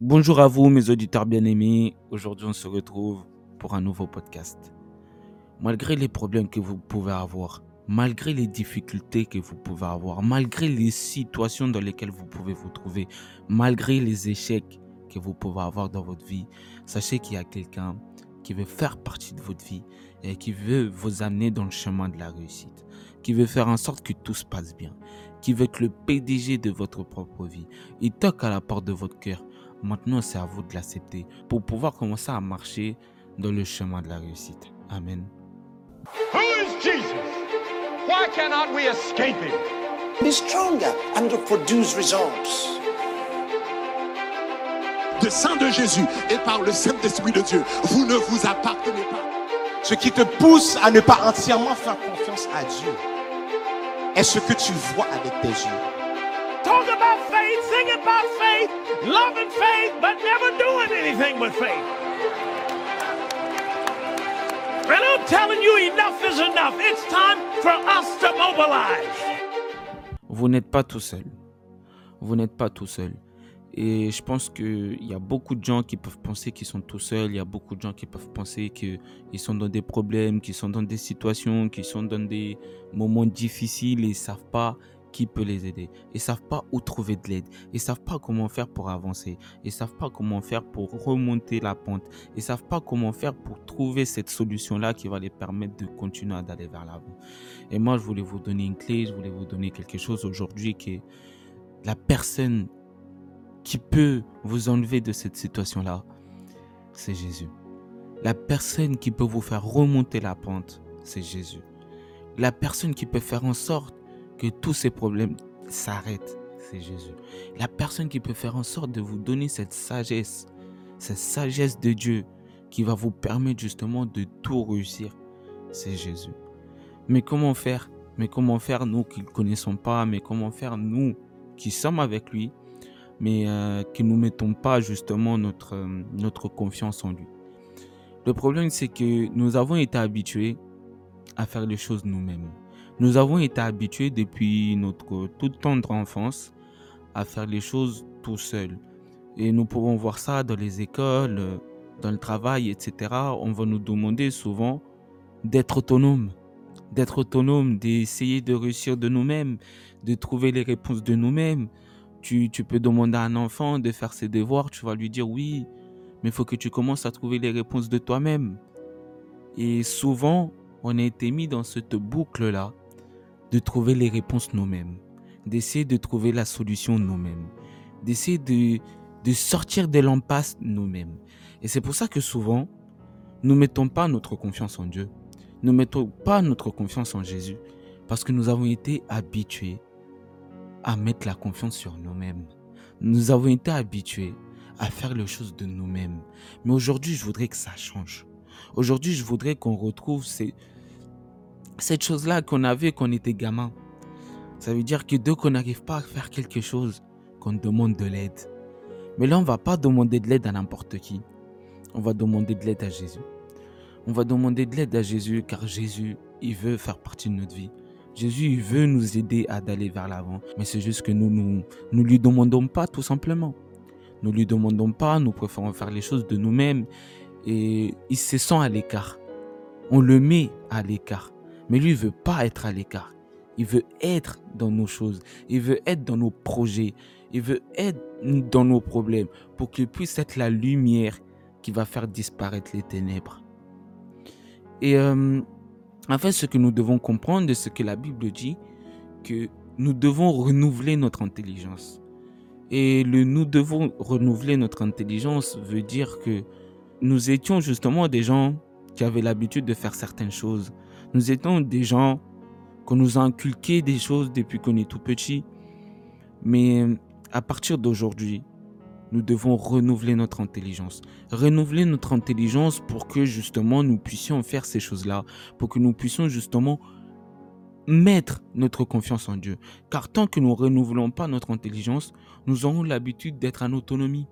Bonjour à vous, mes auditeurs bien-aimés. Aujourd'hui, on se retrouve pour un nouveau podcast. Malgré les problèmes que vous pouvez avoir, malgré les difficultés que vous pouvez avoir, malgré les situations dans lesquelles vous pouvez vous trouver, malgré les échecs que vous pouvez avoir dans votre vie, sachez qu'il y a quelqu'un qui veut faire partie de votre vie et qui veut vous amener dans le chemin de la réussite, qui veut faire en sorte que tout se passe bien, qui veut être le PDG de votre propre vie. Il toque à la porte de votre cœur Maintenant, c'est à vous de l'accepter pour pouvoir commencer à marcher dans le chemin de la réussite. Amen. Who is Jesus? Why cannot we escape him? Be stronger and to produce results. de sang de Jésus et par le Saint-Esprit de Dieu, vous ne vous appartenez pas. Ce qui te pousse à ne pas entièrement faire confiance à Dieu est ce que tu vois avec tes yeux. Talk about faith, sing about faith, loving faith, but never doing anything with faith. And I'm telling you, enough is enough. It's time for us to mobilize. Vous n'êtes pas tout seul. Vous n'êtes pas tout seul. Et je pense qu'il y a beaucoup de gens qui peuvent penser qu'ils sont tout seuls. Il y a beaucoup de gens qui peuvent penser qu'ils sont dans des problèmes, qu'ils sont dans des situations, qu'ils sont dans des moments difficiles et ils ne savent pas qui peut les aider. Ils savent pas où trouver de l'aide. Ils savent pas comment faire pour avancer. Ils savent pas comment faire pour remonter la pente. Ils savent pas comment faire pour trouver cette solution-là qui va les permettre de continuer d'aller vers l'avant. Et moi, je voulais vous donner une clé, je voulais vous donner quelque chose aujourd'hui qui la personne qui peut vous enlever de cette situation-là, c'est Jésus. La personne qui peut vous faire remonter la pente, c'est Jésus. La personne qui peut faire en sorte que tous ces problèmes s'arrêtent, c'est Jésus. La personne qui peut faire en sorte de vous donner cette sagesse, cette sagesse de Dieu qui va vous permettre justement de tout réussir, c'est Jésus. Mais comment faire? Mais comment faire nous qui ne connaissons pas? Mais comment faire nous qui sommes avec lui mais euh, qui ne mettons pas justement notre, notre confiance en lui? Le problème c'est que nous avons été habitués à faire les choses nous-mêmes. Nous avons été habitués depuis notre toute tendre enfance à faire les choses tout seuls. Et nous pouvons voir ça dans les écoles, dans le travail, etc. On va nous demander souvent d'être autonome, d'être autonome, d'essayer de réussir de nous-mêmes, de trouver les réponses de nous-mêmes. Tu, tu, peux demander à un enfant de faire ses devoirs, tu vas lui dire oui, mais il faut que tu commences à trouver les réponses de toi-même. Et souvent, on a été mis dans cette boucle-là de trouver les réponses nous-mêmes, d'essayer de trouver la solution nous-mêmes, d'essayer de, sortir de l'impasse nous-mêmes. Et c'est pour ça que souvent, nous ne mettons pas notre confiance en Dieu, nous ne mettons pas notre confiance en Jésus, parce que nous avons été habitués à mettre la confiance sur nous-mêmes. Nous avons été habitués à faire les choses de nous-mêmes. Mais aujourd'hui, je voudrais que ça change. Aujourd'hui, je voudrais qu'on retrouve ces, cette chose-là qu'on avait quand on était gamin. Ça veut dire que dès qu'on n'arrive pas à faire quelque chose, qu'on demande de l'aide. Mais là, on ne va pas demander de l'aide à n'importe qui. On va demander de l'aide à Jésus. On va demander de l'aide à Jésus car Jésus, il veut faire partie de notre vie. Jésus, il veut nous aider à d'aller vers l'avant. Mais c'est juste que nous ne nous, nous lui demandons pas tout simplement. Nous lui demandons pas, nous préférons faire les choses de nous-mêmes. Et il se sent à l'écart. On le met à l'écart. Mais lui, il veut pas être à l'écart. Il veut être dans nos choses. Il veut être dans nos projets. Il veut être dans nos problèmes pour qu'il puisse être la lumière qui va faire disparaître les ténèbres. Et euh, en fait, ce que nous devons comprendre de ce que la Bible dit, que nous devons renouveler notre intelligence. Et le nous devons renouveler notre intelligence veut dire que nous étions justement des gens qui avaient l'habitude de faire certaines choses. Nous étions des gens qu'on nous a inculqué des choses depuis qu'on est tout petit. Mais à partir d'aujourd'hui, nous devons renouveler notre intelligence. Renouveler notre intelligence pour que justement nous puissions faire ces choses-là, pour que nous puissions justement mettre notre confiance en Dieu. Car tant que nous ne renouvelons pas notre intelligence, nous aurons l'habitude d'être en autonomie.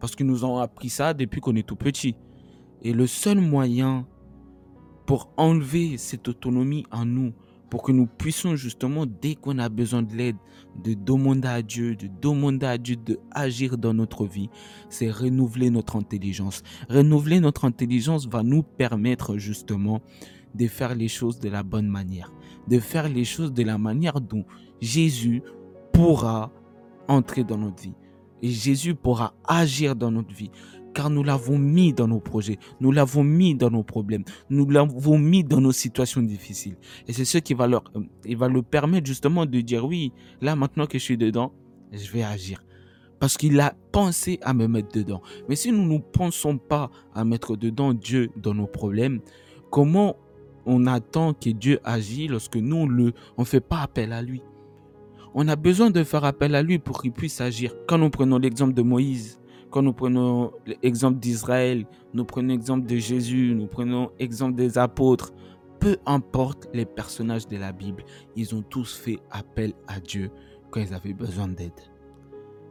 Parce que nous avons appris ça depuis qu'on est tout petit. Et le seul moyen pour enlever cette autonomie en nous, pour que nous puissions justement, dès qu'on a besoin de l'aide, de demander à Dieu, de demander à Dieu de agir dans notre vie, c'est renouveler notre intelligence. Renouveler notre intelligence va nous permettre justement de faire les choses de la bonne manière, de faire les choses de la manière dont Jésus pourra entrer dans notre vie. Et Jésus pourra agir dans notre vie car nous l'avons mis dans nos projets, nous l'avons mis dans nos problèmes, nous l'avons mis dans nos situations difficiles. Et c'est ce qui va leur, euh, va le permettre justement de dire oui, là maintenant que je suis dedans, je vais agir. Parce qu'il a pensé à me mettre dedans. Mais si nous ne pensons pas à mettre dedans Dieu dans nos problèmes, comment on attend que Dieu agisse lorsque nous ne on fait pas appel à lui? On a besoin de faire appel à lui pour qu'il puisse agir. Quand nous prenons l'exemple de Moïse, quand nous prenons l'exemple d'Israël, nous prenons l'exemple de Jésus, nous prenons l'exemple des apôtres, peu importe les personnages de la Bible, ils ont tous fait appel à Dieu quand ils avaient besoin d'aide.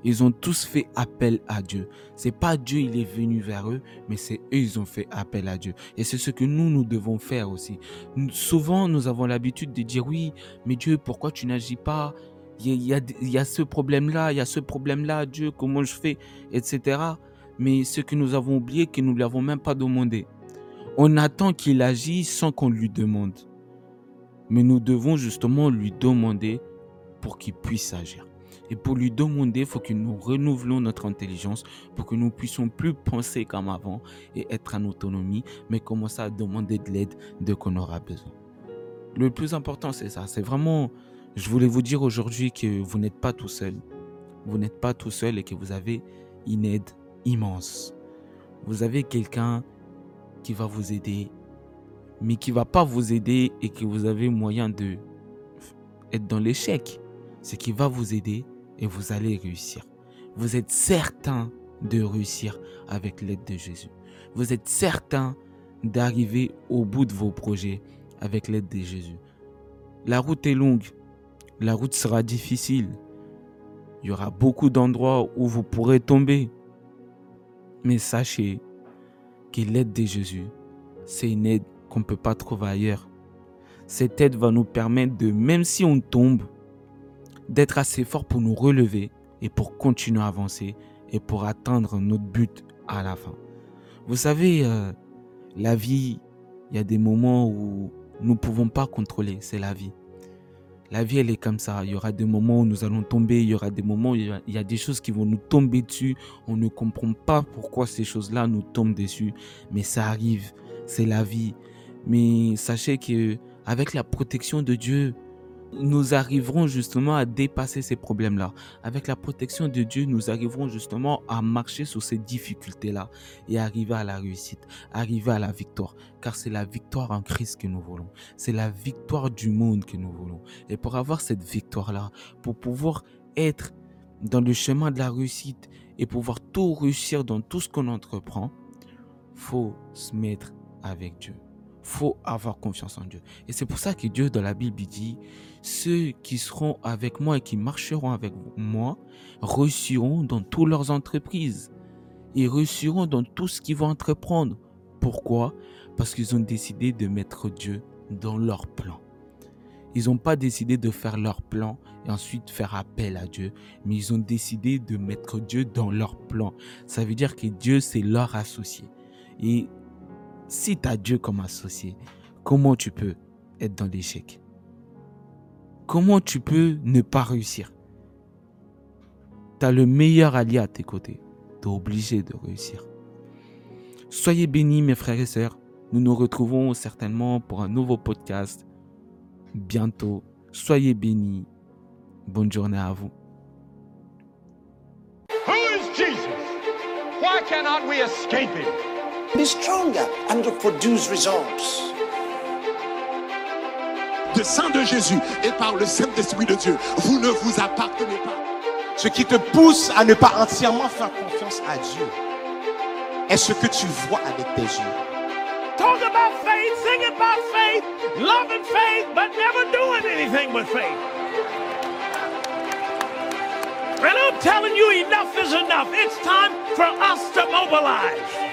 Ils ont tous fait appel à Dieu. C'est pas Dieu, il est venu vers eux, mais c'est eux, ils ont fait appel à Dieu. Et c'est ce que nous, nous devons faire aussi. souvent, nous avons l'habitude de dire oui, mais Dieu, pourquoi tu n'agis pas? Il y, a, ce problème-là, il y a ce problème-là, Dieu, comment je fais, etc. Mais ce que nous avons oublié, que nous ne lui avons même pas demandé. On attend qu'il agisse sans qu'on lui demande. Mais nous devons justement lui demander pour qu'il puisse agir. Et pour lui demander, il faut que nous renouvelons notre intelligence pour que nous puissions plus penser comme avant et être en autonomie, mais commencer à demander de l'aide de qu'on aura besoin. Le plus important, c'est ça. C'est vraiment je voulais vous dire aujourd'hui que vous n'êtes pas tout seul. Vous n'êtes pas tout seul et que vous avez une aide immense. Vous avez quelqu'un qui va vous aider, mais qui va pas vous aider et que vous avez moyen de être dans l'échec. C'est qui va vous aider et vous allez réussir. Vous êtes certain de réussir avec l'aide de Jésus. Vous êtes certain d'arriver au bout de vos projets avec l'aide de Jésus. La route est longue, la route sera difficile. Il y aura beaucoup d'endroits où vous pourrez tomber. Mais sachez que l'aide de Jésus, c'est une aide qu'on ne peut pas trouver ailleurs. Cette aide va nous permettre de, même si on tombe, d'être assez fort pour nous relever et pour continuer à avancer et pour atteindre notre but à la fin. Vous savez, euh, la vie, il y a des moments où nous ne pouvons pas contrôler, c'est la vie. La vie, elle est comme ça. Il y aura des moments où nous allons tomber, il y aura des moments où il y a, des choses qui vont nous tomber dessus. On ne comprend pas pourquoi ces choses-là nous tombent dessus, mais ça arrive. C'est la vie. Mais sachez que avec la protection de Dieu, nous arriverons justement à dépasser ces problèmes-là. Avec la protection de Dieu, nous arriverons justement à marcher sur ces difficultés-là et arriver à la réussite, arriver à la victoire. Car c'est la victoire en Christ que nous voulons. C'est la victoire du monde que nous voulons. Et pour avoir cette victoire-là, pour pouvoir être dans le chemin de la réussite et pouvoir tout réussir dans tout ce qu'on entreprend, faut se mettre avec Dieu faut avoir confiance en Dieu. Et c'est pour ça que Dieu dans la Bible dit, ceux qui seront avec moi et qui marcheront avec moi réussiront dans toutes leurs entreprises. Ils réussiront dans tout ce qu'ils vont entreprendre. Pourquoi? Parce qu'ils ont décidé de mettre Dieu dans leur plan. Ils n'ont pas décidé de faire leur plan et ensuite faire appel à Dieu, mais ils ont décidé de mettre Dieu dans leur plan. Ça veut dire que Dieu, c'est leur associé. Et si tu as Dieu comme associé, comment tu peux être dans l'échec? Comment tu peux ne pas réussir? Tu as le meilleur allié à tes côtés. Tu es obligé de réussir. Soyez bénis mes frères et sœurs. Nous nous retrouvons certainement pour un nouveau podcast bientôt. Soyez bénis. Bonne journée à vous. Who is Jesus? Why cannot we escape him? Be stronger and produce results. De sang de Jésus et par le Saint-Esprit de Dieu, vous ne vous appartenez pas. Ce qui te pousse à ne pas entièrement faire confiance à Dieu est ce que tu vois avec tes yeux. Talk about faith, sing about faith, loving faith, but never doing anything with faith. And I'm telling you, enough is enough. It's time for us to mobilize.